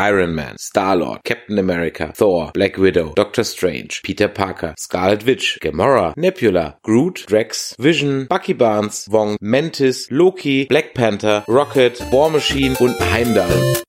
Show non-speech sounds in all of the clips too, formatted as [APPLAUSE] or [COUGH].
Iron Man, Star-Lord, Captain America, Thor, Black Widow, Doctor Strange, Peter Parker, Scarlet Witch, Gamora, Nebula, Groot, Drax, Vision, Bucky Barnes, Wong, Mantis, Loki, Black Panther, Rocket, War Machine und Heimdall.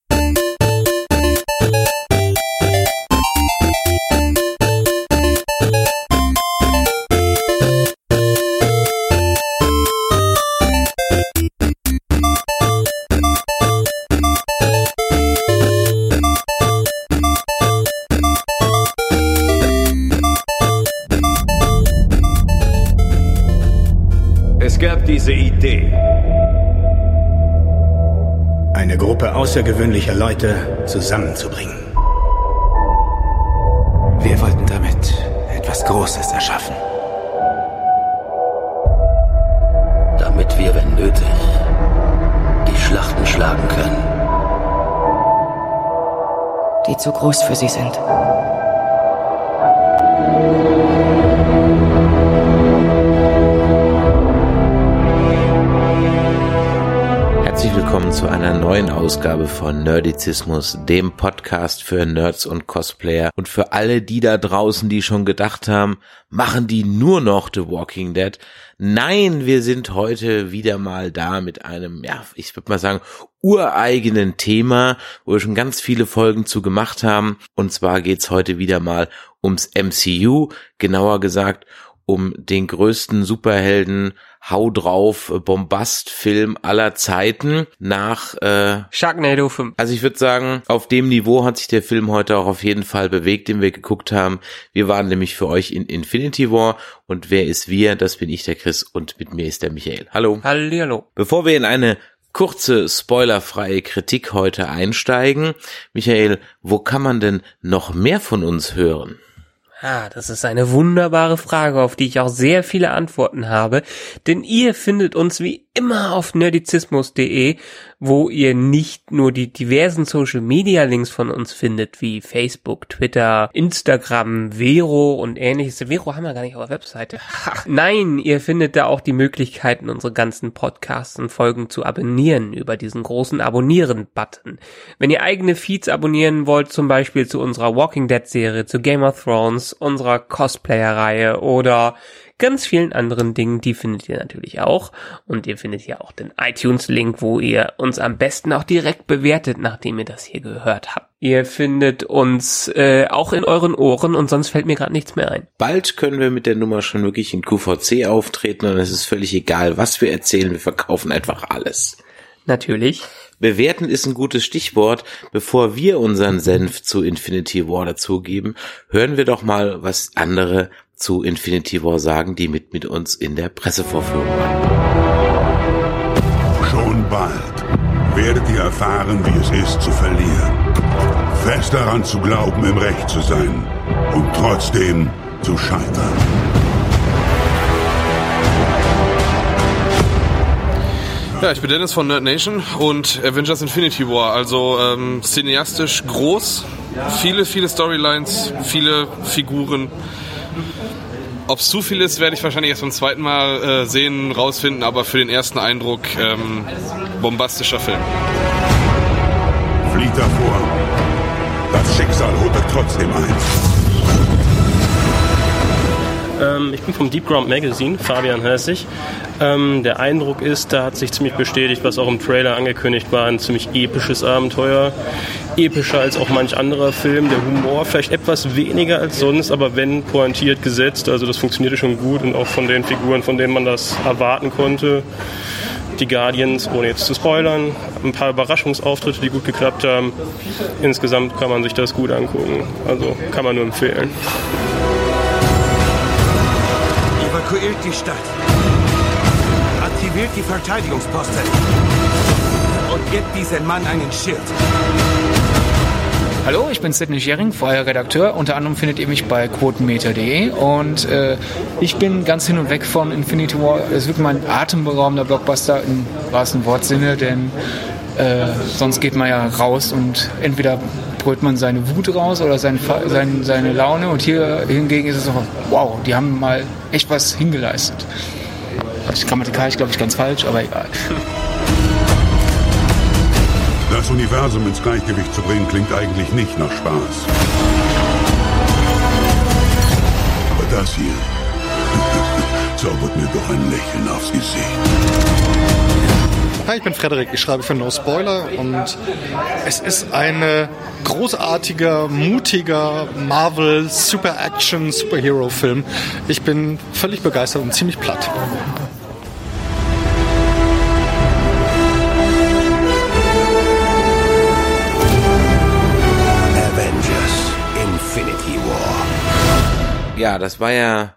Außergewöhnlicher Leute zusammenzubringen. Wir wollten damit etwas Großes erschaffen. Damit wir, wenn nötig, die Schlachten schlagen können. Die zu groß für sie sind. Zu einer neuen Ausgabe von Nerdizismus, dem Podcast für Nerds und Cosplayer und für alle die da draußen, die schon gedacht haben, machen die nur noch The Walking Dead. Nein, wir sind heute wieder mal da mit einem, ja, ich würde mal sagen, ureigenen Thema, wo wir schon ganz viele Folgen zu gemacht haben. Und zwar geht's heute wieder mal ums MCU, genauer gesagt um den größten Superhelden Hau drauf Bombastfilm aller Zeiten nach äh, Sharknado 5. Also ich würde sagen, auf dem Niveau hat sich der Film heute auch auf jeden Fall bewegt, den wir geguckt haben. Wir waren nämlich für euch in Infinity War und wer ist wir? Das bin ich, der Chris und mit mir ist der Michael. Hallo. Hallo. Bevor wir in eine kurze spoilerfreie Kritik heute einsteigen, Michael, wo kann man denn noch mehr von uns hören? Ah, das ist eine wunderbare Frage, auf die ich auch sehr viele Antworten habe, denn ihr findet uns wie immer auf nerdizismus.de, wo ihr nicht nur die diversen Social Media Links von uns findet, wie Facebook, Twitter, Instagram, Vero und ähnliches. Vero haben wir gar nicht auf der Webseite. Nein, ihr findet da auch die Möglichkeiten, unsere ganzen Podcasts und Folgen zu abonnieren über diesen großen Abonnieren-Button. Wenn ihr eigene Feeds abonnieren wollt, zum Beispiel zu unserer Walking Dead Serie, zu Game of Thrones, unserer Cosplayer-Reihe oder ganz vielen anderen Dingen, die findet ihr natürlich auch. Und ihr findet ja auch den iTunes-Link, wo ihr uns am besten auch direkt bewertet, nachdem ihr das hier gehört habt. Ihr findet uns äh, auch in euren Ohren und sonst fällt mir gerade nichts mehr ein. Bald können wir mit der Nummer schon wirklich in QVC auftreten und es ist völlig egal, was wir erzählen, wir verkaufen einfach alles. Natürlich. Bewerten ist ein gutes Stichwort. Bevor wir unseren Senf zu Infinity War dazugeben, hören wir doch mal, was andere zu Infinity War sagen, die mit, mit uns in der Pressevorführung waren. Schon bald werdet ihr erfahren, wie es ist zu verlieren. Fest daran zu glauben, im Recht zu sein und trotzdem zu scheitern. Ja, ich bin Dennis von Nerd Nation und Avengers Infinity War. Also ähm, cineastisch groß, viele, viele Storylines, viele Figuren. Ob es zu viel ist, werde ich wahrscheinlich erst beim zweiten Mal äh, sehen, rausfinden, aber für den ersten Eindruck ähm, bombastischer Film. Flieht davor. Das Schicksal holt trotzdem ein. Ähm, ich bin vom Deep Ground Magazine, Fabian heiße ich. Ähm, der Eindruck ist, da hat sich ziemlich bestätigt, was auch im Trailer angekündigt war, ein ziemlich episches Abenteuer. Epischer als auch manch anderer Film. Der Humor vielleicht etwas weniger als sonst, aber wenn pointiert gesetzt. Also das funktionierte schon gut und auch von den Figuren, von denen man das erwarten konnte. Die Guardians, ohne jetzt zu spoilern, ein paar Überraschungsauftritte, die gut geklappt haben. Insgesamt kann man sich das gut angucken. Also kann man nur empfehlen. Evakuiert die Stadt. Aktiviert die Verteidigungsposten. Und gebt diesem Mann einen Schild. Hallo, ich bin Sidney Schering, freier Redakteur. Unter anderem findet ihr mich bei quotenmeter.de und äh, ich bin ganz hin und weg von Infinity War. Es ist wirklich mein atemberaubender Blockbuster im wahrsten Wortsinne, denn äh, sonst geht man ja raus und entweder brüllt man seine Wut raus oder sein, sein, seine Laune und hier hingegen ist es so, wow, die haben mal echt was hingeleistet. Grammatikalisch glaube ich ganz falsch, aber egal. Das Universum ins Gleichgewicht zu bringen, klingt eigentlich nicht nach Spaß. Aber das hier [LAUGHS] zaubert mir doch ein Lächeln aufs Gesicht. Hi, ich bin Frederik, ich schreibe für No Spoiler und es ist ein großartiger, mutiger Marvel Super Action Superhero Film. Ich bin völlig begeistert und ziemlich platt. Avengers Infinity War. Ja, das war ja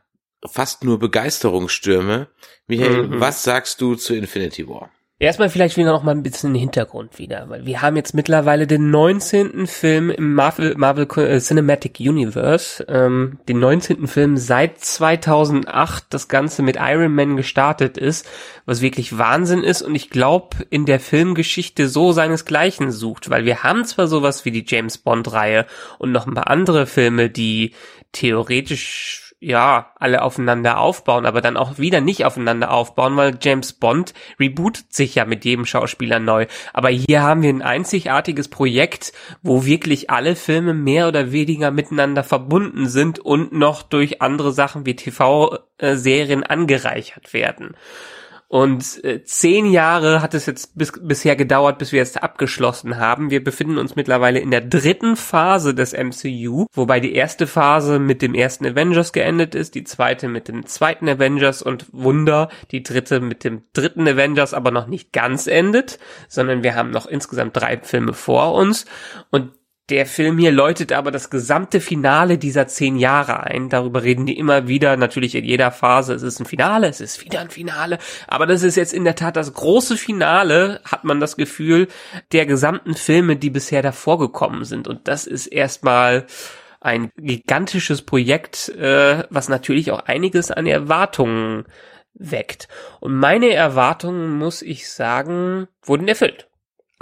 fast nur Begeisterungsstürme. Michael, Mhm. was sagst du zu Infinity War? Erstmal vielleicht wieder noch mal ein bisschen den Hintergrund wieder, weil wir haben jetzt mittlerweile den 19. Film im Marvel, Marvel äh, Cinematic Universe, ähm, den 19. Film seit 2008 das Ganze mit Iron Man gestartet ist, was wirklich Wahnsinn ist und ich glaube in der Filmgeschichte so seinesgleichen sucht, weil wir haben zwar sowas wie die James Bond Reihe und noch ein paar andere Filme, die theoretisch ja, alle aufeinander aufbauen, aber dann auch wieder nicht aufeinander aufbauen, weil James Bond rebootet sich ja mit jedem Schauspieler neu. Aber hier haben wir ein einzigartiges Projekt, wo wirklich alle Filme mehr oder weniger miteinander verbunden sind und noch durch andere Sachen wie TV-Serien angereichert werden. Und äh, zehn Jahre hat es jetzt bis, bisher gedauert, bis wir es abgeschlossen haben. Wir befinden uns mittlerweile in der dritten Phase des MCU, wobei die erste Phase mit dem ersten Avengers geendet ist, die zweite mit dem zweiten Avengers und Wunder, die dritte mit dem dritten Avengers aber noch nicht ganz endet, sondern wir haben noch insgesamt drei Filme vor uns und der Film hier läutet aber das gesamte Finale dieser zehn Jahre ein. Darüber reden die immer wieder, natürlich in jeder Phase. Es ist ein Finale, es ist wieder ein Finale. Aber das ist jetzt in der Tat das große Finale, hat man das Gefühl, der gesamten Filme, die bisher davor gekommen sind. Und das ist erstmal ein gigantisches Projekt, äh, was natürlich auch einiges an Erwartungen weckt. Und meine Erwartungen, muss ich sagen, wurden erfüllt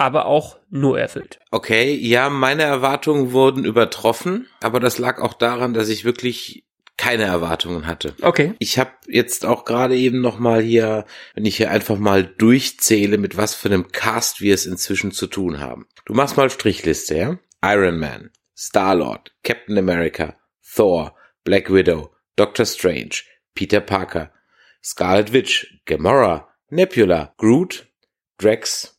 aber auch nur erfüllt. Okay, ja, meine Erwartungen wurden übertroffen, aber das lag auch daran, dass ich wirklich keine Erwartungen hatte. Okay. Ich habe jetzt auch gerade eben noch mal hier, wenn ich hier einfach mal durchzähle, mit was für einem Cast wir es inzwischen zu tun haben. Du machst mal Strichliste, ja? Iron Man, Star-Lord, Captain America, Thor, Black Widow, Doctor Strange, Peter Parker, Scarlet Witch, Gamora, Nebula, Groot, Drax,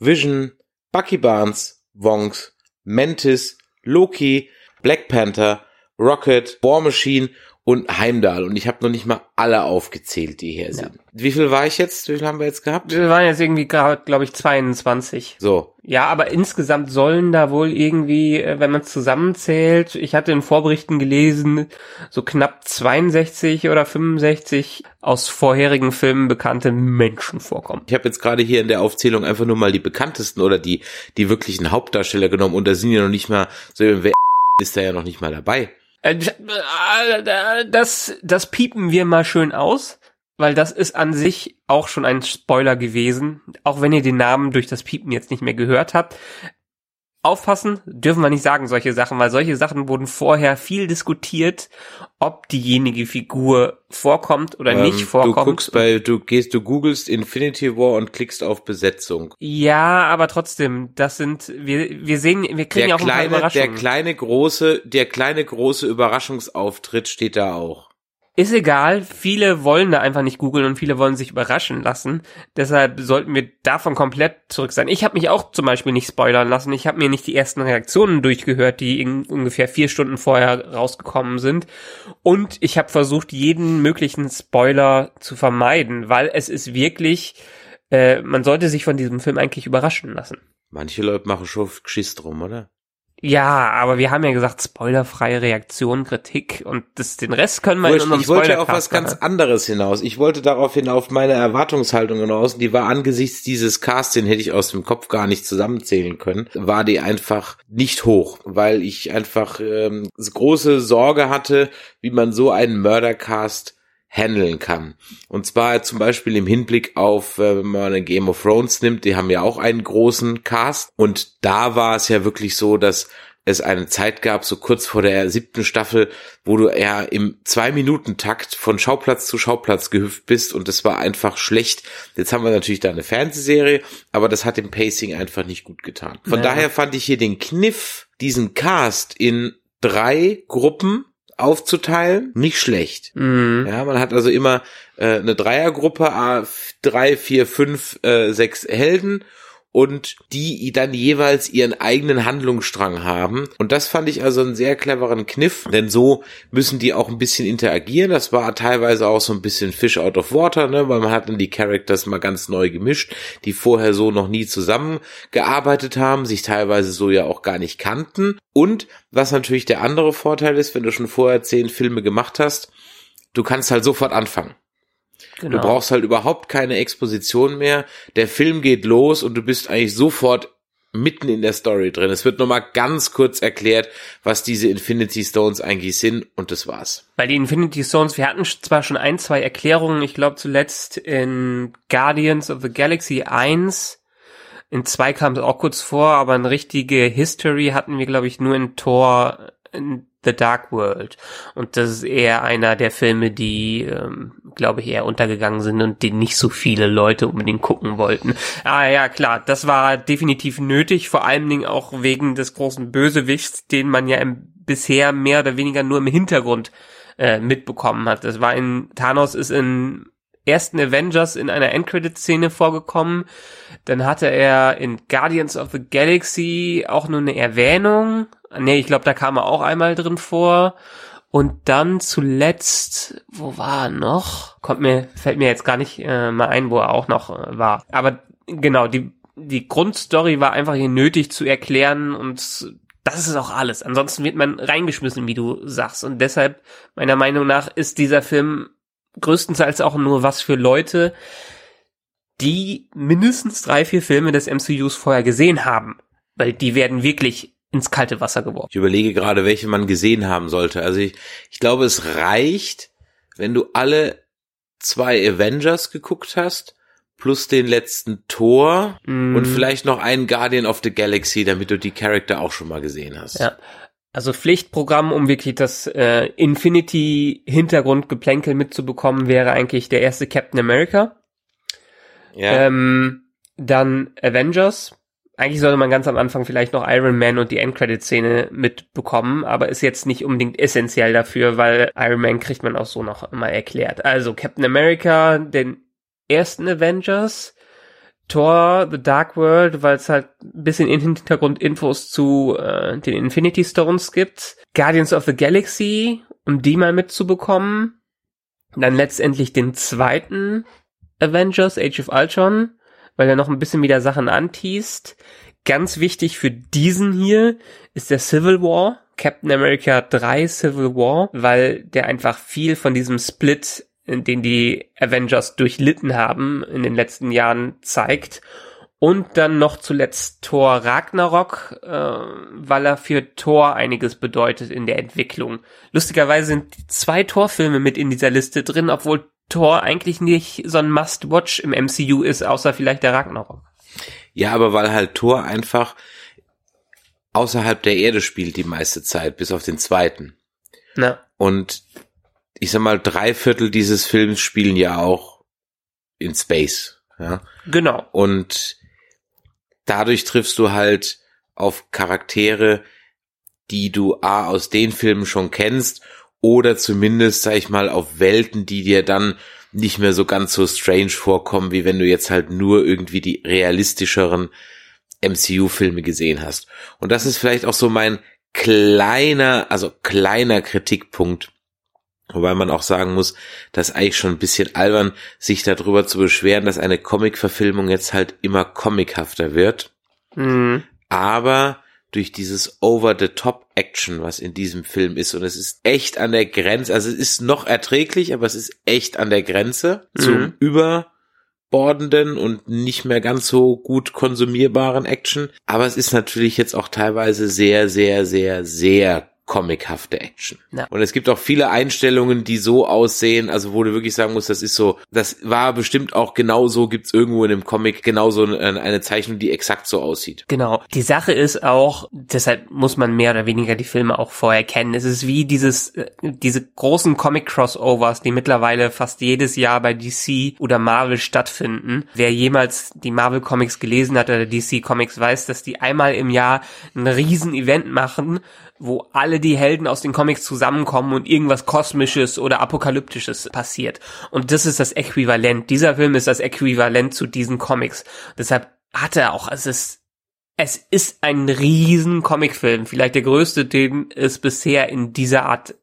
Vision, Bucky Barnes, Wongs, Mantis, Loki, Black Panther, Rocket, War Machine und Heimdall. Und ich habe noch nicht mal alle aufgezählt, die hier sind. Wie viel war ich jetzt? Wie viel haben wir jetzt gehabt? Wir waren jetzt irgendwie gerade, glaube ich, 22. So. Ja, aber insgesamt sollen da wohl irgendwie, äh, wenn man es zusammenzählt, ich hatte in Vorberichten gelesen, so knapp 62 oder 65 aus vorherigen Filmen bekannte Menschen vorkommen. Ich habe jetzt gerade hier in der Aufzählung einfach nur mal die bekanntesten oder die die wirklichen Hauptdarsteller genommen und da sind ja noch nicht mal so wer ist da ja noch nicht mal dabei. Äh, Das, das piepen wir mal schön aus, weil das ist an sich auch schon ein Spoiler gewesen, auch wenn ihr den Namen durch das Piepen jetzt nicht mehr gehört habt. Aufpassen, dürfen wir nicht sagen solche Sachen, weil solche Sachen wurden vorher viel diskutiert, ob diejenige Figur vorkommt oder Ähm, nicht vorkommt. Du guckst bei, du gehst, du googelst Infinity War und klickst auf Besetzung. Ja, aber trotzdem, das sind, wir, wir sehen, wir kriegen Der ja auch ein paar kleine, der Überraschungen. kleine große, der kleine große Überraschungsauftritt steht da auch. Ist egal, viele wollen da einfach nicht googeln und viele wollen sich überraschen lassen. Deshalb sollten wir davon komplett zurück sein. Ich habe mich auch zum Beispiel nicht spoilern lassen. Ich habe mir nicht die ersten Reaktionen durchgehört, die ungefähr vier Stunden vorher rausgekommen sind. Und ich habe versucht, jeden möglichen Spoiler zu vermeiden, weil es ist wirklich, äh, man sollte sich von diesem Film eigentlich überraschen lassen. Manche Leute machen schon Geschiss drum, oder? Ja, aber wir haben ja gesagt, spoilerfreie Reaktion, Kritik und das, den Rest können wir in Wurscht, unserem ich wollte auf was ganz anderes hinaus. Ich wollte daraufhin auf meine Erwartungshaltung hinaus. Die war angesichts dieses Casts, den hätte ich aus dem Kopf gar nicht zusammenzählen können, war die einfach nicht hoch, weil ich einfach ähm, große Sorge hatte, wie man so einen Mördercast handeln kann. Und zwar zum Beispiel im Hinblick auf, äh, wenn man einen Game of Thrones nimmt, die haben ja auch einen großen Cast. Und da war es ja wirklich so, dass es eine Zeit gab, so kurz vor der siebten Staffel, wo du ja im Zwei-Minuten-Takt von Schauplatz zu Schauplatz gehüpft bist und das war einfach schlecht. Jetzt haben wir natürlich da eine Fernsehserie, aber das hat dem Pacing einfach nicht gut getan. Von Ja. daher fand ich hier den Kniff, diesen Cast in drei Gruppen aufzuteilen, nicht schlecht. Mhm. Ja, man hat also immer äh, eine Dreiergruppe, drei, vier, fünf, äh, sechs Helden und die dann jeweils ihren eigenen Handlungsstrang haben. Und das fand ich also einen sehr cleveren Kniff, denn so müssen die auch ein bisschen interagieren. Das war teilweise auch so ein bisschen Fish out of water, ne? weil man hat dann die Characters mal ganz neu gemischt, die vorher so noch nie zusammengearbeitet haben, sich teilweise so ja auch gar nicht kannten. Und was natürlich der andere Vorteil ist, wenn du schon vorher zehn Filme gemacht hast, du kannst halt sofort anfangen. Genau. Du brauchst halt überhaupt keine Exposition mehr. Der Film geht los und du bist eigentlich sofort mitten in der Story drin. Es wird nochmal ganz kurz erklärt, was diese Infinity Stones eigentlich sind und das war's. Bei den Infinity Stones, wir hatten zwar schon ein, zwei Erklärungen, ich glaube zuletzt in Guardians of the Galaxy 1, in 2 kam es auch kurz vor, aber eine richtige History hatten wir, glaube ich, nur in Thor in The Dark World. Und das ist eher einer der Filme, die, ähm, glaube ich, eher untergegangen sind und den nicht so viele Leute unbedingt gucken wollten. Ah ja, klar, das war definitiv nötig, vor allen Dingen auch wegen des großen Bösewichts, den man ja im, bisher mehr oder weniger nur im Hintergrund äh, mitbekommen hat. Das war in Thanos ist in ersten Avengers in einer Endcredit-Szene vorgekommen. Dann hatte er in Guardians of the Galaxy auch nur eine Erwähnung. Nee, ich glaube, da kam er auch einmal drin vor. Und dann zuletzt, wo war er noch? Kommt mir, fällt mir jetzt gar nicht äh, mal ein, wo er auch noch äh, war. Aber genau, die, die Grundstory war einfach hier nötig zu erklären und das ist auch alles. Ansonsten wird man reingeschmissen, wie du sagst. Und deshalb, meiner Meinung nach, ist dieser Film größtenteils auch nur was für Leute, die mindestens drei, vier Filme des MCUs vorher gesehen haben. Weil die werden wirklich ins kalte Wasser geworfen. Ich überlege gerade, welche man gesehen haben sollte. Also ich, ich glaube, es reicht, wenn du alle zwei Avengers geguckt hast, plus den letzten Tor Mm. und vielleicht noch einen Guardian of the Galaxy, damit du die Charakter auch schon mal gesehen hast. Ja. Also Pflichtprogramm, um wirklich das äh, Infinity-Hintergrundgeplänkel mitzubekommen, wäre eigentlich der erste Captain America. Ja. Ähm, dann Avengers. Eigentlich sollte man ganz am Anfang vielleicht noch Iron Man und die Endcredit-Szene mitbekommen, aber ist jetzt nicht unbedingt essentiell dafür, weil Iron Man kriegt man auch so noch mal erklärt. Also Captain America, den ersten Avengers, Thor, The Dark World, weil es halt ein bisschen in Hintergrundinfos zu äh, den Infinity Stones gibt. Guardians of the Galaxy, um die mal mitzubekommen. Dann letztendlich den zweiten Avengers, Age of Ultron, weil er noch ein bisschen wieder Sachen anteast. Ganz wichtig für diesen hier ist der Civil War, Captain America 3 Civil War, weil der einfach viel von diesem Split, den die Avengers durchlitten haben in den letzten Jahren, zeigt. Und dann noch zuletzt Thor Ragnarok, äh, weil er für Thor einiges bedeutet in der Entwicklung. Lustigerweise sind zwei Thor-Filme mit in dieser Liste drin, obwohl Thor eigentlich nicht so ein Must-Watch im MCU ist, außer vielleicht der Ragnarok. Ja, aber weil halt Thor einfach außerhalb der Erde spielt die meiste Zeit, bis auf den zweiten. Na. Und ich sag mal, drei Viertel dieses Films spielen ja auch in Space. Ja? Genau. Und dadurch triffst du halt auf Charaktere, die du A aus den Filmen schon kennst oder zumindest, sag ich mal, auf Welten, die dir dann nicht mehr so ganz so strange vorkommen, wie wenn du jetzt halt nur irgendwie die realistischeren MCU-Filme gesehen hast. Und das ist vielleicht auch so mein kleiner, also kleiner Kritikpunkt, Wobei man auch sagen muss, dass eigentlich schon ein bisschen albern, sich darüber zu beschweren, dass eine Comic-Verfilmung jetzt halt immer comichafter wird. Mhm. Aber durch dieses Over-the-Top-Action, was in diesem Film ist, und es ist echt an der Grenze, also es ist noch erträglich, aber es ist echt an der Grenze Mhm. zum überbordenden und nicht mehr ganz so gut konsumierbaren Action. Aber es ist natürlich jetzt auch teilweise sehr, sehr, sehr, sehr comichafte Action. Ja. Und es gibt auch viele Einstellungen, die so aussehen, also wo du wirklich sagen musst, das ist so, das war bestimmt auch genauso, gibt's irgendwo in einem Comic genauso eine, eine Zeichnung, die exakt so aussieht. Genau. Die Sache ist auch, deshalb muss man mehr oder weniger die Filme auch vorher kennen. Es ist wie dieses, äh, diese großen Comic-Crossovers, die mittlerweile fast jedes Jahr bei DC oder Marvel stattfinden. Wer jemals die Marvel Comics gelesen hat oder DC Comics weiß, dass die einmal im Jahr ein riesen Event machen, wo alle die Helden aus den Comics zusammenkommen und irgendwas Kosmisches oder Apokalyptisches passiert. Und das ist das Äquivalent. Dieser Film ist das Äquivalent zu diesen Comics. Deshalb hat er auch, es ist, es ist ein riesen Comicfilm. Vielleicht der größte, den es bisher in dieser Art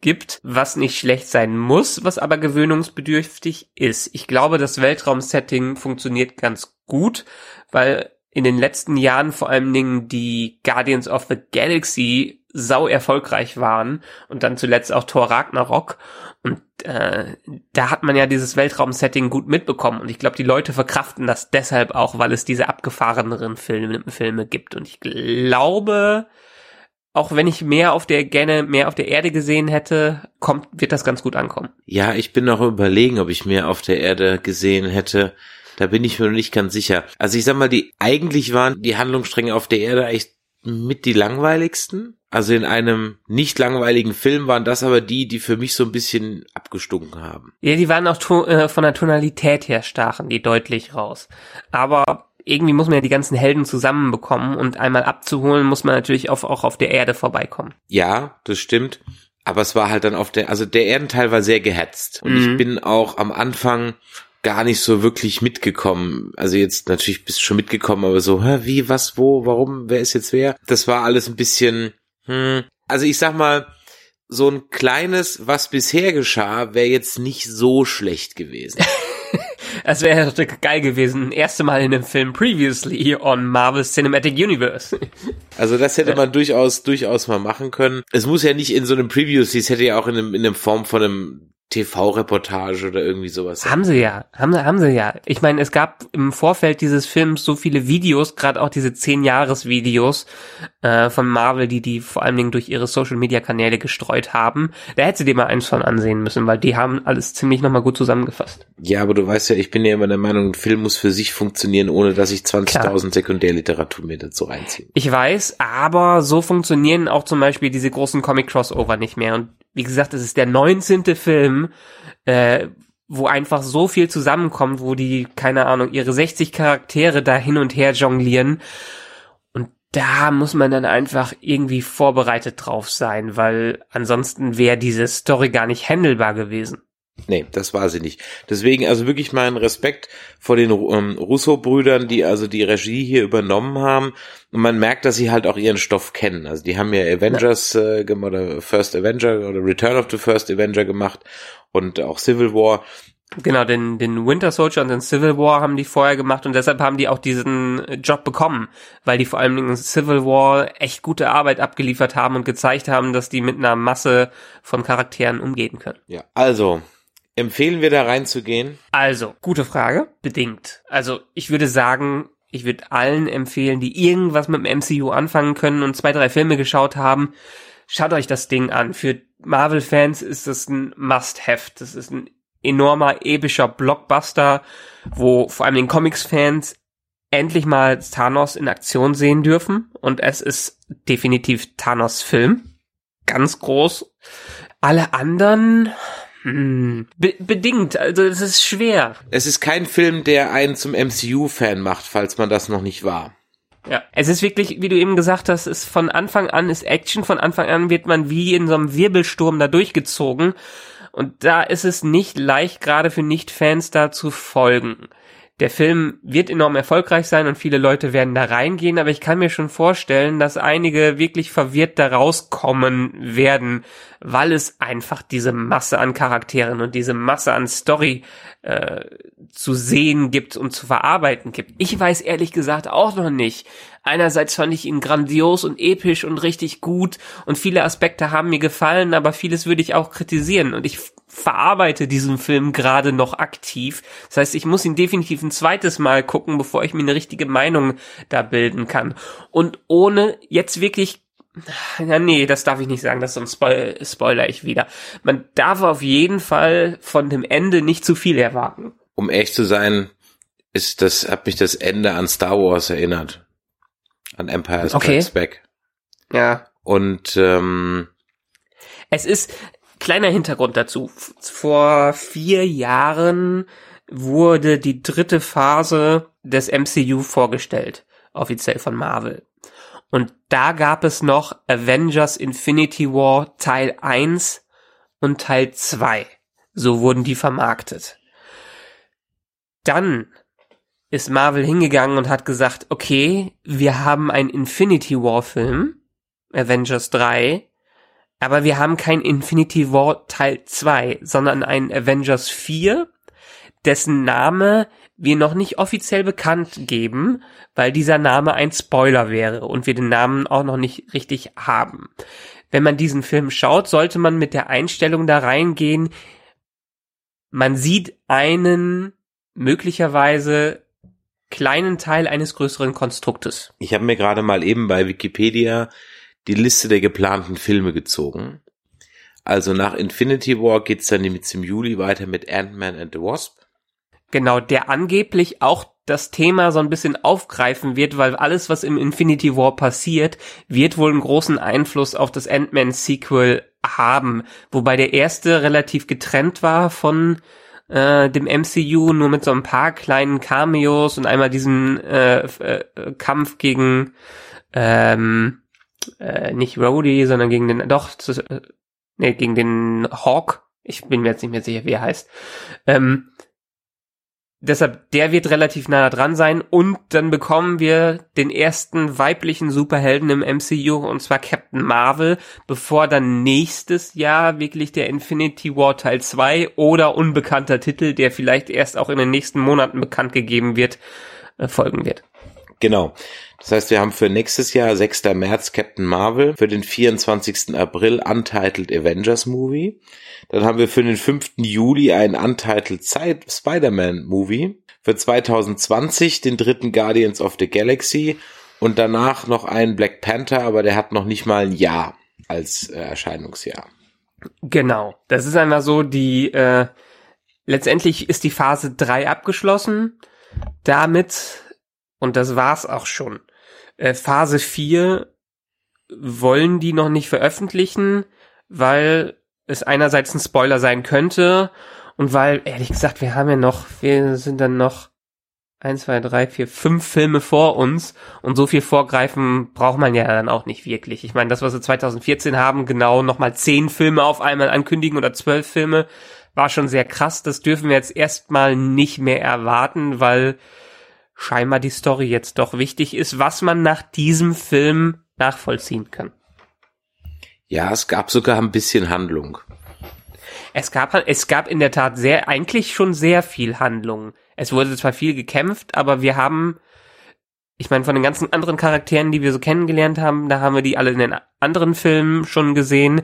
gibt, was nicht schlecht sein muss, was aber gewöhnungsbedürftig ist. Ich glaube, das Weltraumsetting funktioniert ganz gut, weil in den letzten Jahren vor allen Dingen die Guardians of the Galaxy sau erfolgreich waren und dann zuletzt auch Thor Ragnarok und äh, da hat man ja dieses Weltraumsetting gut mitbekommen und ich glaube die Leute verkraften das deshalb auch, weil es diese abgefahreneren Filme, Filme gibt und ich glaube auch wenn ich mehr auf der gerne mehr auf der Erde gesehen hätte, kommt wird das ganz gut ankommen. Ja, ich bin noch überlegen, ob ich mehr auf der Erde gesehen hätte. Da bin ich mir noch nicht ganz sicher. Also ich sag mal, die eigentlich waren die Handlungsstränge auf der Erde echt mit die langweiligsten. Also in einem nicht langweiligen Film waren das aber die, die für mich so ein bisschen abgestunken haben. Ja, die waren auch äh, von der Tonalität her stachen die deutlich raus. Aber irgendwie muss man ja die ganzen Helden zusammenbekommen und einmal abzuholen muss man natürlich auf, auch auf der Erde vorbeikommen. Ja, das stimmt. Aber es war halt dann auf der, also der Erdenteil war sehr gehetzt. Und Mhm. ich bin auch am Anfang gar nicht so wirklich mitgekommen. Also jetzt natürlich bist du schon mitgekommen, aber so, hä, wie, was, wo, warum, wer ist jetzt wer? Das war alles ein bisschen, hm. Also ich sag mal, so ein kleines, was bisher geschah, wäre jetzt nicht so schlecht gewesen. [LAUGHS] Es wäre doch geil gewesen, erste Mal in einem Film previously on Marvel's Cinematic Universe. [LAUGHS] Also das hätte man durchaus, durchaus mal machen können. Es muss ja nicht in so einem Previews, es hätte ja auch in einem, in einem Form von einem TV-Reportage oder irgendwie sowas. Haben sie ja, haben, haben sie ja. Ich meine, es gab im Vorfeld dieses Films so viele Videos, gerade auch diese 10-Jahres-Videos äh, von Marvel, die die vor allen Dingen durch ihre Social-Media-Kanäle gestreut haben. Da hätte sie dir mal eins von ansehen müssen, weil die haben alles ziemlich nochmal gut zusammengefasst. Ja, aber du weißt ja, ich bin ja immer der Meinung, ein Film muss für sich funktionieren, ohne dass ich 20.000 Sekundärliteratur mir dazu reinziehe. Ich weiß, aber so funktionieren auch zum Beispiel diese großen Comic-Crossover nicht mehr. Und wie gesagt, es ist der 19. Film, äh, wo einfach so viel zusammenkommt, wo die, keine Ahnung, ihre 60 Charaktere da hin und her jonglieren. Und da muss man dann einfach irgendwie vorbereitet drauf sein, weil ansonsten wäre diese Story gar nicht handelbar gewesen. Nee, das war sie nicht. Deswegen also wirklich meinen Respekt vor den ähm, Russo-Brüdern, die also die Regie hier übernommen haben. Und man merkt, dass sie halt auch ihren Stoff kennen. Also die haben ja Avengers äh, oder First Avenger oder Return of the First Avenger gemacht und auch Civil War. Genau, den, den Winter Soldier und den Civil War haben die vorher gemacht und deshalb haben die auch diesen Job bekommen, weil die vor allem in Civil War echt gute Arbeit abgeliefert haben und gezeigt haben, dass die mit einer Masse von Charakteren umgehen können. Ja, also empfehlen wir da reinzugehen? Also, gute Frage, bedingt. Also, ich würde sagen, ich würde allen empfehlen, die irgendwas mit dem MCU anfangen können und zwei, drei Filme geschaut haben, schaut euch das Ding an. Für Marvel-Fans ist das ein Must-Have. Das ist ein enormer, epischer Blockbuster, wo vor allem den Comics-Fans endlich mal Thanos in Aktion sehen dürfen. Und es ist definitiv Thanos-Film. Ganz groß. Alle anderen, be bedingt. Also es ist schwer. Es ist kein Film, der einen zum MCU-Fan macht, falls man das noch nicht war. Ja, es ist wirklich, wie du eben gesagt hast, ist von Anfang an ist Action, von Anfang an wird man wie in so einem Wirbelsturm da durchgezogen. Und da ist es nicht leicht, gerade für Nicht-Fans da zu folgen. Der Film wird enorm erfolgreich sein und viele Leute werden da reingehen, aber ich kann mir schon vorstellen, dass einige wirklich verwirrt da rauskommen werden, weil es einfach diese Masse an Charakteren und diese Masse an Story äh, zu sehen gibt und zu verarbeiten gibt. Ich weiß ehrlich gesagt auch noch nicht. Einerseits fand ich ihn grandios und episch und richtig gut und viele Aspekte haben mir gefallen, aber vieles würde ich auch kritisieren und ich verarbeite diesen Film gerade noch aktiv. Das heißt, ich muss ihn definitiv ein zweites Mal gucken, bevor ich mir eine richtige Meinung da bilden kann. Und ohne jetzt wirklich Ja, nee, das darf ich nicht sagen, das sonst spoil spoiler ich wieder. Man darf auf jeden Fall von dem Ende nicht zu viel erwarten. Um ehrlich zu sein, ist das, hat mich das Ende an Star Wars erinnert. An Empire Strikes Okay. Back. Ja. Und ähm, Es ist kleiner Hintergrund dazu. Vor vier Jahren wurde die dritte Phase des MCU vorgestellt, offiziell von Marvel. Und da gab es noch Avengers Infinity War Teil 1 und Teil 2. So wurden die vermarktet. Dann ist Marvel hingegangen und hat gesagt, okay, wir haben einen Infinity War Film, Avengers 3, aber wir haben kein Infinity War Teil 2, sondern einen Avengers 4, dessen Name wir noch nicht offiziell bekannt geben, weil dieser Name ein Spoiler wäre und wir den Namen auch noch nicht richtig haben. Wenn man diesen Film schaut, sollte man mit der Einstellung da reingehen, man sieht einen möglicherweise kleinen Teil eines größeren Konstruktes. ich habe mir gerade mal eben bei Wikipedia die Liste der geplanten Filme gezogen. Also nach Infinity War geht's dann jetzt im Juli weiter mit Ant-Man and the Wasp. Genau, der angeblich auch das Thema so ein bisschen aufgreifen wird, weil alles, was im Infinity War passiert, wird wohl einen großen Einfluss auf das Ant-Man-Sequel haben. Wobei der erste relativ getrennt war von äh, dem MCU, nur mit so ein paar kleinen Cameos und einmal diesen äh, äh, Kampf gegen ähm, äh, nicht Rhodey, sondern gegen den, doch, das, äh, nee, gegen den Hawk. Ich bin mir jetzt nicht mehr sicher, wie er heißt. Ähm, deshalb, der wird relativ nah dran sein und dann bekommen wir den ersten weiblichen Superhelden im MCU und zwar Captain Marvel, bevor dann nächstes Jahr wirklich der Infinity War Teil 2 oder unbekannter Titel, der vielleicht erst auch in den nächsten Monaten bekannt gegeben wird, äh, folgen wird. Genau. Das heißt, wir haben für nächstes Jahr, 6. März, Captain Marvel, für den 24. April Untitled Avengers Movie. Dann haben wir für den 5. Juli einen Untitled Spider-Man Movie. Für 2020 den dritten Guardians of the Galaxy und danach noch einen Black Panther, aber der hat noch nicht mal ein Jahr als äh, Erscheinungsjahr. Genau. Das ist einmal so, die, äh, letztendlich ist die Phase 3 abgeschlossen. Damit, und das war's auch schon. Äh, Phase 4 wollen die noch nicht veröffentlichen, weil es einerseits ein Spoiler sein könnte und weil, ehrlich gesagt, wir haben ja noch, wir sind dann noch eins, zwei, drei, vier, fünf Filme vor uns und so viel vorgreifen braucht man ja dann auch nicht wirklich. Ich meine, das, was wir 2014 haben, genau nochmal zehn Filme auf einmal ankündigen oder zwölf Filme, war schon sehr krass. Das dürfen wir jetzt erstmal nicht mehr erwarten, weil scheinbar die Story jetzt doch wichtig ist, was man nach diesem Film nachvollziehen kann. Ja, es gab sogar ein bisschen Handlung. Es gab, es gab in der Tat sehr, eigentlich schon sehr viel Handlung. Es wurde zwar viel gekämpft, aber wir haben, ich meine, von den ganzen anderen Charakteren, die wir so kennengelernt haben, da haben wir die alle in den anderen Filmen schon gesehen.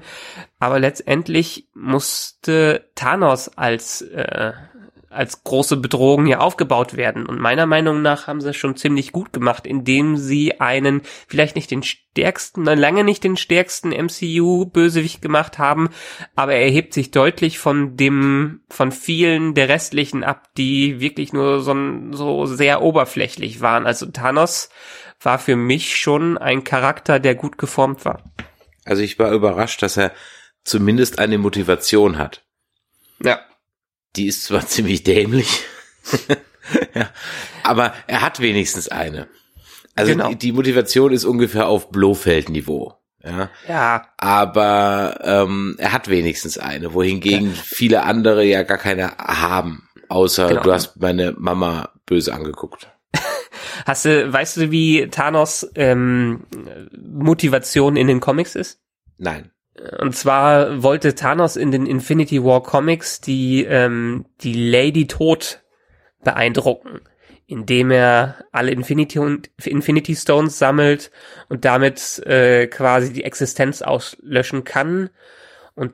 Aber letztendlich musste Thanos als, äh, als große Bedrohung hier aufgebaut werden. Und meiner Meinung nach haben sie es schon ziemlich gut gemacht, indem sie einen, vielleicht nicht den stärksten, nein, lange nicht den stärksten MCU-Bösewicht gemacht haben, aber er hebt sich deutlich von dem, von vielen der restlichen ab, die wirklich nur so, so sehr oberflächlich waren. Also Thanos war für mich schon ein Charakter, der gut geformt war. Also ich war überrascht, dass er zumindest eine Motivation hat. Ja. Die ist zwar [LAUGHS] ziemlich dämlich, [LAUGHS] ja, aber er hat wenigstens eine. Also Genau. die, die Motivation ist ungefähr auf Blofeld-Niveau. Ja, Ja, aber ähm, er hat wenigstens eine, wohingegen viele andere ja gar keine haben. Außer Genau. du hast meine Mama böse angeguckt. [LAUGHS] Hast du, weißt du, wie Thanos ähm, Motivation in den Comics ist? Nein. Und zwar wollte Thanos in den Infinity War Comics die, ähm, die Lady Tod beeindrucken, indem er alle Infinity, und Infinity Stones sammelt und damit äh, quasi die Existenz auslöschen kann. Und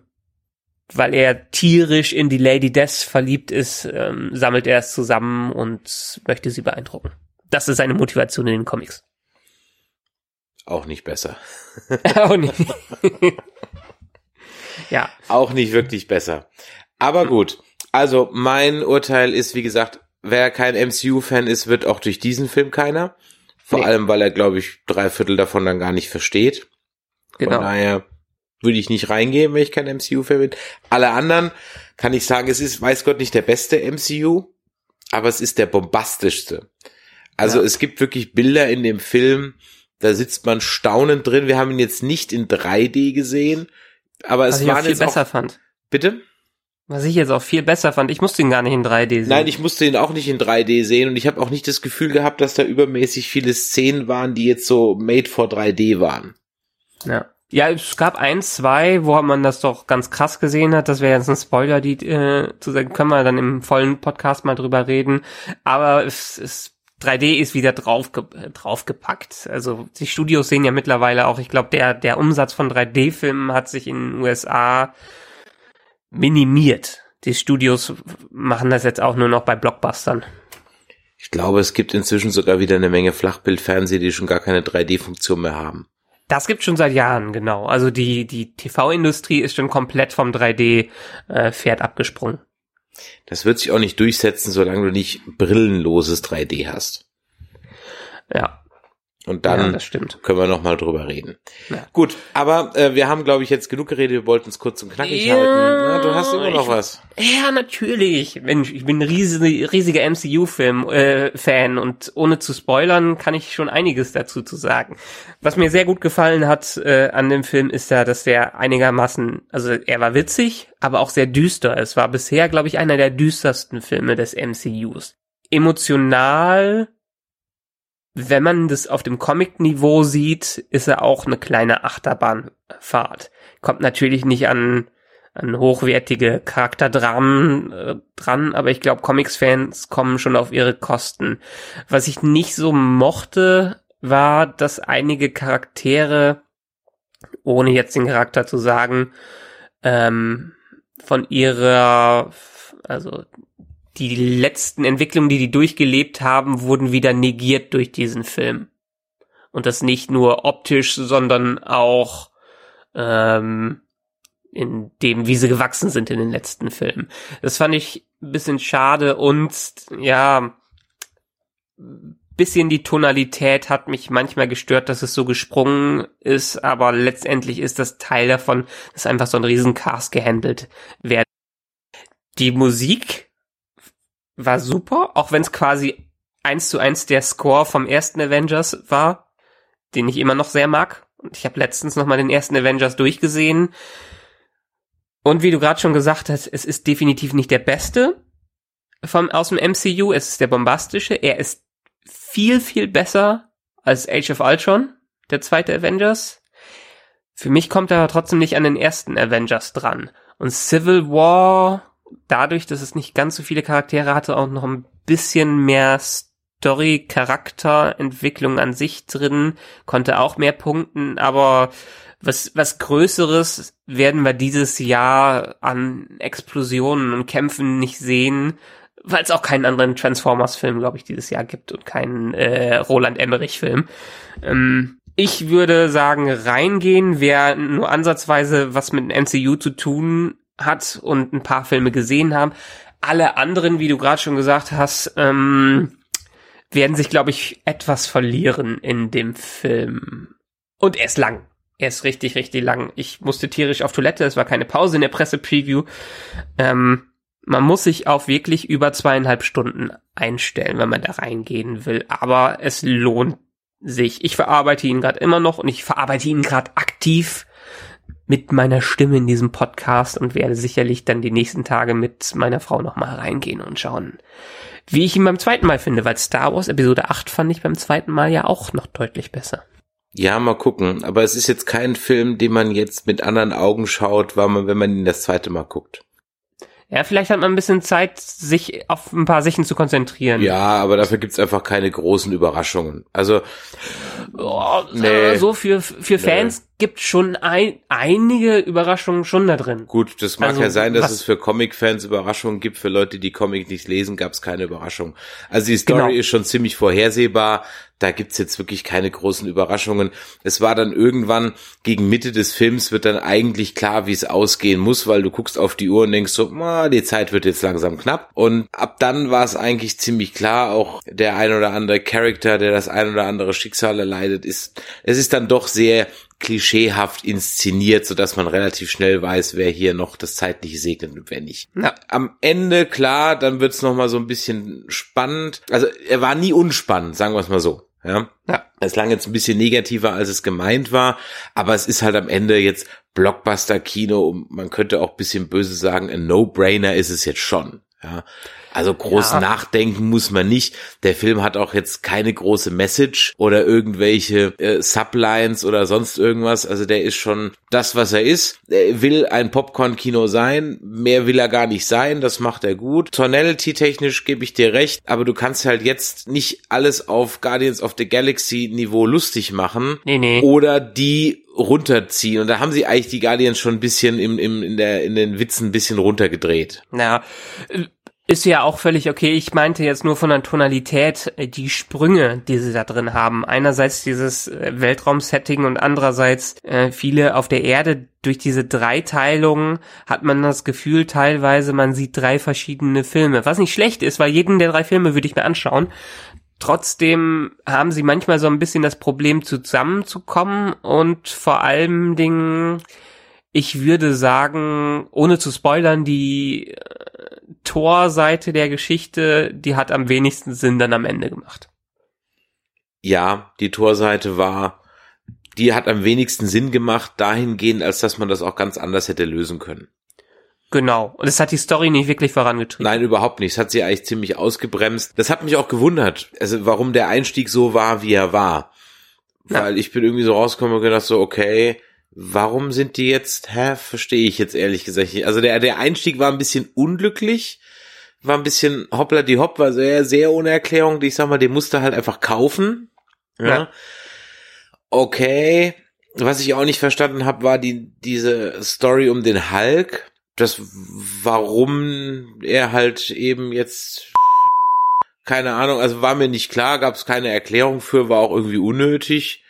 weil er tierisch in die Lady Death verliebt ist, ähm, sammelt er es zusammen und möchte sie beeindrucken. Das ist seine Motivation in den Comics. Auch nicht besser. [LAUGHS] Auch nicht. [LAUGHS] ja. Auch nicht wirklich besser. Aber gut. Also mein Urteil ist, wie gesagt, wer kein MCU-Fan ist, wird auch durch diesen Film keiner. Vor Nee. allem, weil er, glaube ich, drei Viertel davon dann gar nicht versteht. Genau. Von daher würde ich nicht reingehen, wenn ich kein MCU-Fan bin. Alle anderen kann ich sagen, es ist, weiß Gott, nicht der beste MCU, aber es ist der bombastischste. Also Ja. es gibt wirklich Bilder in dem Film, da sitzt man staunend drin. Wir haben ihn jetzt nicht in 3D gesehen, aber Was es ich auch waren viel jetzt besser auch, fand. bitte? Was ich jetzt auch viel besser fand, ich musste ihn gar nicht in 3D sehen. Nein, ich musste ihn auch nicht in 3D sehen und ich habe auch nicht das Gefühl gehabt, dass da übermäßig viele Szenen waren, die jetzt so made for 3D waren. Ja. Ja, es gab ein, zwei, wo man das doch ganz krass gesehen hat. Das wäre jetzt ein Spoiler, die äh, zu sagen, können wir dann im vollen Podcast mal drüber reden. Aber es ist 3D ist wieder draufge äh, draufgepackt. Also die Studios sehen ja mittlerweile auch, ich glaube, der, der Umsatz von 3D-Filmen hat sich in den USA minimiert. Die Studios machen das jetzt auch nur noch bei Blockbustern. Ich glaube, es gibt inzwischen sogar wieder eine Menge Flachbildfernseher, die schon gar keine 3D-Funktion mehr haben. Das gibt schon seit Jahren, genau. Also die, die TV-Industrie ist schon komplett vom 3D-Pferd abgesprungen. Das wird sich auch nicht durchsetzen, solange du nicht brillenloses 3D hast. Ja. Und dann Ja, das stimmt. können wir noch mal drüber reden. Ja. Gut, aber äh, wir haben, glaube ich, jetzt genug geredet. Wir wollten es kurz und knackig Ja, halten. Na, du hast immer noch ich- was. Ja, natürlich. Mensch, ich bin ein riesige, riesiger MCU-Film, äh, Fan und ohne zu spoilern kann ich schon einiges dazu zu sagen. Was mir sehr gut gefallen hat äh, an dem Film ist ja, dass der einigermaßen, also er war witzig, aber auch sehr düster. Es war bisher, glaube ich, einer der düstersten Filme des MCUs. Emotional, wenn man das auf dem Comic-Niveau sieht, ist er auch eine kleine Achterbahnfahrt. Kommt natürlich nicht an an hochwertige Charakterdramen äh, dran, aber ich glaube, Comics-Fans kommen schon auf ihre Kosten. Was ich nicht so mochte, war, dass einige Charaktere, ohne jetzt den Charakter zu sagen, ähm, von ihrer, also die letzten Entwicklungen, die die durchgelebt haben, wurden wieder negiert durch diesen Film. Und das nicht nur optisch, sondern auch ähm, in dem, wie sie gewachsen sind in den letzten Filmen. Das fand ich ein bisschen schade und ja, bisschen die Tonalität hat mich manchmal gestört, dass es so gesprungen ist, aber letztendlich ist das Teil davon, dass einfach so ein Riesencast gehandelt wird. Die Musik war super, auch wenn es quasi eins zu eins der Score vom ersten Avengers war, den ich immer noch sehr mag. Und ich habe letztens noch mal den ersten Avengers durchgesehen. Und wie du gerade schon gesagt hast, es ist definitiv nicht der beste vom, aus dem MCU. Es ist der bombastische. Er ist viel, viel besser als Age of Ultron, der zweite Avengers. Für mich kommt er aber trotzdem nicht an den ersten Avengers dran. Und Civil War, dadurch, dass es nicht ganz so viele Charaktere hatte, auch noch ein bisschen mehr Story, Charakterentwicklung an sich drin, konnte auch mehr punkten, aber was, was Größeres werden wir dieses Jahr an Explosionen und Kämpfen nicht sehen, weil es auch keinen anderen Transformers-Film, glaube ich, dieses Jahr gibt und keinen äh, Roland Emmerich-Film. Ähm, ich würde sagen, reingehen, wer nur ansatzweise was mit dem MCU zu tun hat und ein paar Filme gesehen haben. Alle anderen, wie du gerade schon gesagt hast, ähm, werden sich, glaube ich, etwas verlieren in dem Film. Und er ist lang. Er ist richtig, richtig lang. Ich musste tierisch auf Toilette. Es war keine Pause in der Presse-Preview. Ähm, man muss sich auf wirklich über zweieinhalb Stunden einstellen, wenn man da reingehen will. Aber es lohnt sich. Ich verarbeite ihn gerade immer noch und ich verarbeite ihn gerade aktiv mit meiner Stimme in diesem Podcast und werde sicherlich dann die nächsten Tage mit meiner Frau nochmal reingehen und schauen, wie ich ihn beim zweiten Mal finde, weil Star Wars Episode 8 fand ich beim zweiten Mal ja auch noch deutlich besser. Ja, mal gucken. Aber es ist jetzt kein Film, den man jetzt mit anderen Augen schaut, weil man, wenn man ihn das zweite Mal guckt. Ja, vielleicht hat man ein bisschen Zeit, sich auf ein paar Sachen zu konzentrieren. Ja, aber dafür gibt's einfach keine großen Überraschungen. Also oh, nee. so für für Fans nee. gibt schon ein, einige Überraschungen schon da drin. Gut, das mag Also, ja sein, dass was- es für Comic-Fans Überraschungen gibt. Für Leute, die Comic nicht lesen, gab's keine Überraschung. Also die Story Genau. ist schon ziemlich vorhersehbar. Da gibt's jetzt wirklich keine großen Überraschungen. Es war dann irgendwann gegen Mitte des Films wird dann eigentlich klar, wie es ausgehen muss, weil du guckst auf die Uhr und denkst so, ah, die Zeit wird jetzt langsam knapp. Und ab dann war es eigentlich ziemlich klar, auch der ein oder andere Charakter, der das ein oder andere Schicksal erleidet, ist, es ist dann doch sehr klischeehaft inszeniert, so dass man relativ schnell weiß, wer hier noch das Zeitliche segnet und wer nicht. Ja. Am Ende, klar, dann wird's noch mal so ein bisschen spannend. Also er war nie unspannend, sagen wir es mal so. Ja. ja. Es klang jetzt ein bisschen negativer, als es gemeint war, aber es ist halt am Ende jetzt Blockbuster-Kino und man könnte auch bisschen böse sagen, ein No-Brainer ist es jetzt schon. Ja. Also groß ja. nachdenken muss man nicht. Der Film hat auch jetzt keine große Message oder irgendwelche äh, Sublines oder sonst irgendwas. Also der ist schon das, was er ist. Er will ein Popcorn-Kino sein. Mehr will er gar nicht sein. Das macht er gut. Tonality-technisch gebe ich dir recht. Aber du kannst halt jetzt nicht alles auf Guardians of the Galaxy Niveau lustig machen. Nee, nee. Oder die runterziehen. Und da haben sie eigentlich die Guardians schon ein bisschen im, im, in, der, in den Witzen ein bisschen runtergedreht. Ja, ist ja auch völlig okay. Ich meinte jetzt nur von der Tonalität äh, die Sprünge, die sie da drin haben. Einerseits dieses äh, Weltraumsetting und andererseits äh, viele auf der Erde. Durch diese Dreiteilung hat man das Gefühl teilweise, man sieht drei verschiedene Filme. Was nicht schlecht ist, weil jeden der drei Filme würde ich mir anschauen. Trotzdem haben sie manchmal so ein bisschen das Problem zusammenzukommen und vor allen Dingen, ich würde sagen, ohne zu spoilern, die Torseite der Geschichte, die hat am wenigsten Sinn dann am Ende gemacht. Ja, die Torseite war, die hat am wenigsten Sinn gemacht, dahingehend, als dass man das auch ganz anders hätte lösen können. Genau. Und es hat die Story nicht wirklich vorangetrieben. Nein, überhaupt nicht. Es hat sie eigentlich ziemlich ausgebremst. Das hat mich auch gewundert, also warum der Einstieg so war, wie er war. Weil ja. ich bin irgendwie so rausgekommen und gedacht so, okay, Warum sind die jetzt, hä, verstehe ich jetzt ehrlich gesagt nicht. Also der, der Einstieg war ein bisschen unglücklich, war ein bisschen hoppla die hopp, war sehr, sehr ohne Erklärung. Ich sag mal, den musste halt einfach kaufen. Ja. ja. Okay. Was ich auch nicht verstanden habe, war die, diese Story um den Hulk. Das, warum er halt eben jetzt keine Ahnung, also war mir nicht klar, gab es keine Erklärung für, war auch irgendwie unnötig.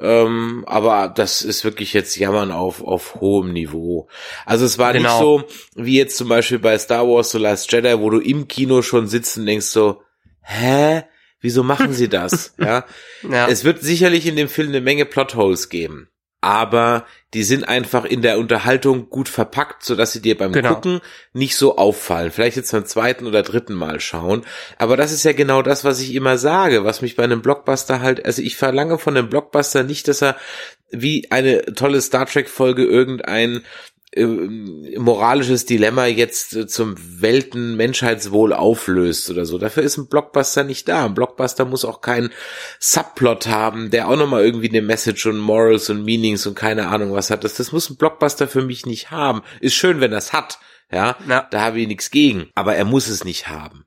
Ähm, aber das ist wirklich jetzt Jammern auf, auf hohem Niveau. Also es war genau. nicht so, wie jetzt zum Beispiel bei Star Wars The Last Jedi, wo du im Kino schon sitzt und denkst so, hä? Wieso machen sie das? [LAUGHS] ja? ja. Es wird sicherlich in dem Film eine Menge Plotholes geben aber die sind einfach in der Unterhaltung gut verpackt, so dass sie dir beim genau. Gucken nicht so auffallen. Vielleicht jetzt beim zweiten oder dritten Mal schauen. Aber das ist ja genau das, was ich immer sage, was mich bei einem Blockbuster halt, also ich verlange von einem Blockbuster nicht, dass er wie eine tolle Star Trek Folge irgendein moralisches Dilemma jetzt äh, zum Welten Menschheitswohl auflöst oder so. Dafür ist ein Blockbuster nicht da. Ein Blockbuster muss auch keinen Subplot haben, der auch nochmal irgendwie eine Message und Morals und Meanings und keine Ahnung was hat. Das, das muss ein Blockbuster für mich nicht haben. Ist schön, wenn das hat. Ja, ja. da habe ich nichts gegen. Aber er muss es nicht haben.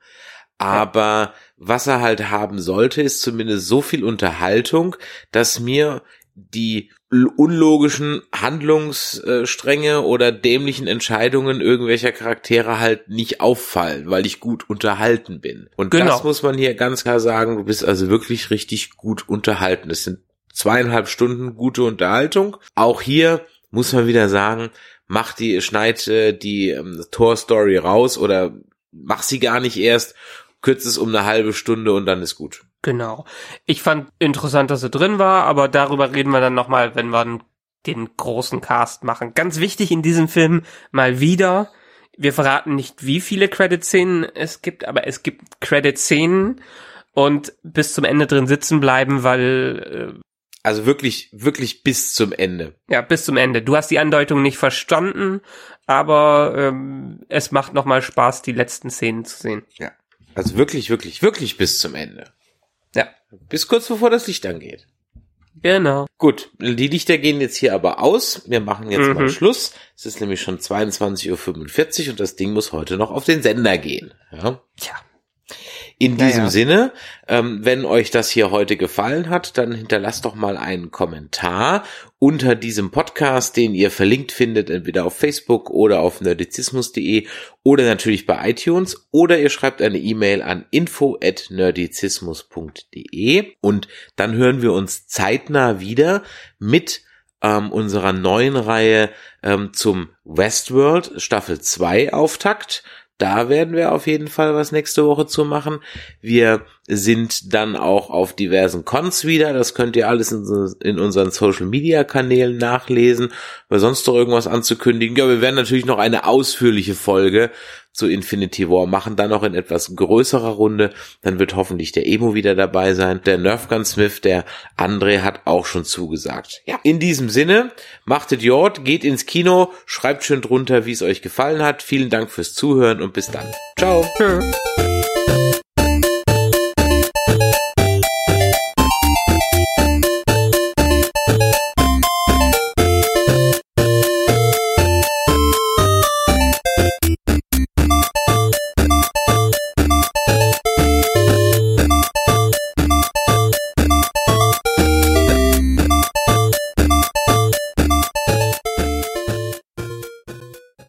Aber was er halt haben sollte, ist zumindest so viel Unterhaltung, dass mir die unlogischen Handlungsstränge oder dämlichen Entscheidungen irgendwelcher Charaktere halt nicht auffallen, weil ich gut unterhalten bin. Und genau. das muss man hier ganz klar sagen, du bist also wirklich richtig gut unterhalten. Das sind zweieinhalb Stunden gute Unterhaltung. Auch hier muss man wieder sagen, mach die, schneid äh, die ähm, Tor-Story raus oder mach sie gar nicht erst, kürzt es um eine halbe Stunde und dann ist gut. Genau. Ich fand interessant, dass er drin war, aber darüber reden wir dann nochmal, wenn wir den großen Cast machen. Ganz wichtig in diesem Film mal wieder, wir verraten nicht, wie viele Credit-Szenen es gibt, aber es gibt Credit-Szenen und bis zum Ende drin sitzen bleiben, weil... Äh, also wirklich, wirklich bis zum Ende. Ja, bis zum Ende. Du hast die Andeutung nicht verstanden, aber ähm, es macht nochmal Spaß, die letzten Szenen zu sehen. Ja. Also wirklich, wirklich, wirklich bis zum Ende. Bis kurz bevor das Licht angeht. Genau. Gut, die Lichter gehen jetzt hier aber aus. Wir machen jetzt mhm. mal Schluss. Es ist nämlich schon 22.45 Uhr und das Ding muss heute noch auf den Sender gehen. Ja. Tja. In diesem Ja, ja. Sinne, ähm, wenn euch das hier heute gefallen hat, dann hinterlasst doch mal einen Kommentar unter diesem Podcast, den ihr verlinkt findet, entweder auf Facebook oder auf nerdizismus.de oder natürlich bei iTunes oder ihr schreibt eine E-Mail an info@nerdizismus.de und dann hören wir uns zeitnah wieder mit ähm, unserer neuen Reihe ähm, zum Westworld Staffel 2 Auftakt. Da werden wir auf jeden Fall was nächste Woche zu machen. Wir sind dann auch auf diversen Cons wieder. Das könnt ihr alles in, in unseren Social Media Kanälen nachlesen. Weil sonst noch irgendwas anzukündigen. Ja, wir werden natürlich noch eine ausführliche Folge zu Infinity War machen, dann noch in etwas größerer Runde. Dann wird hoffentlich der Emo wieder dabei sein. Der Nerfgun Smith, der André hat auch schon zugesagt. Ja, in diesem Sinne, machtet Jord, geht ins Kino, schreibt schön drunter, wie es euch gefallen hat. Vielen Dank fürs Zuhören und bis dann. Ciao.